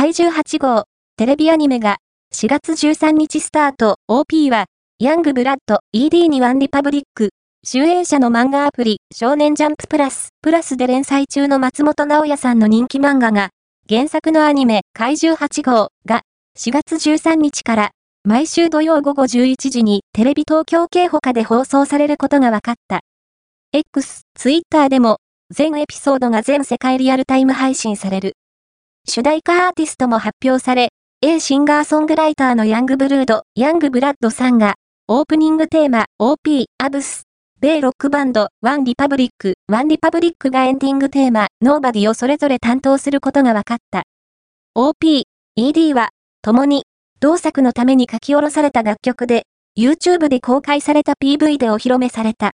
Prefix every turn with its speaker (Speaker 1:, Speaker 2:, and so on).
Speaker 1: 怪獣8号、テレビアニメが4月13日スタート、OP は、ヤングブラッド、ED にワンリパブリック、集英社の漫画アプリ、少年ジャンププラス、プラスで連載中の松本直也さんの人気漫画が、原作のアニメ、怪獣8号が、4月13日から、毎週土曜午後11時にテレビ東京系他で放送されることが分かった。X、Twitter でも、全エピソードが全世界リアルタイム配信される。主題歌アーティストも発表され、A シンガーソングライターのヤングブルード、ヤングブラッドさんが、オープニングテーマ、OP、アブス、米ロックバンド、ワンリパブリック、ワンリパブリックがエンディングテーマ、 Nobody をそれぞれ担当することが分かった。OP、ED は、共に、同作のために書き下ろされた楽曲で、YouTube で公開された PV でお披露目された。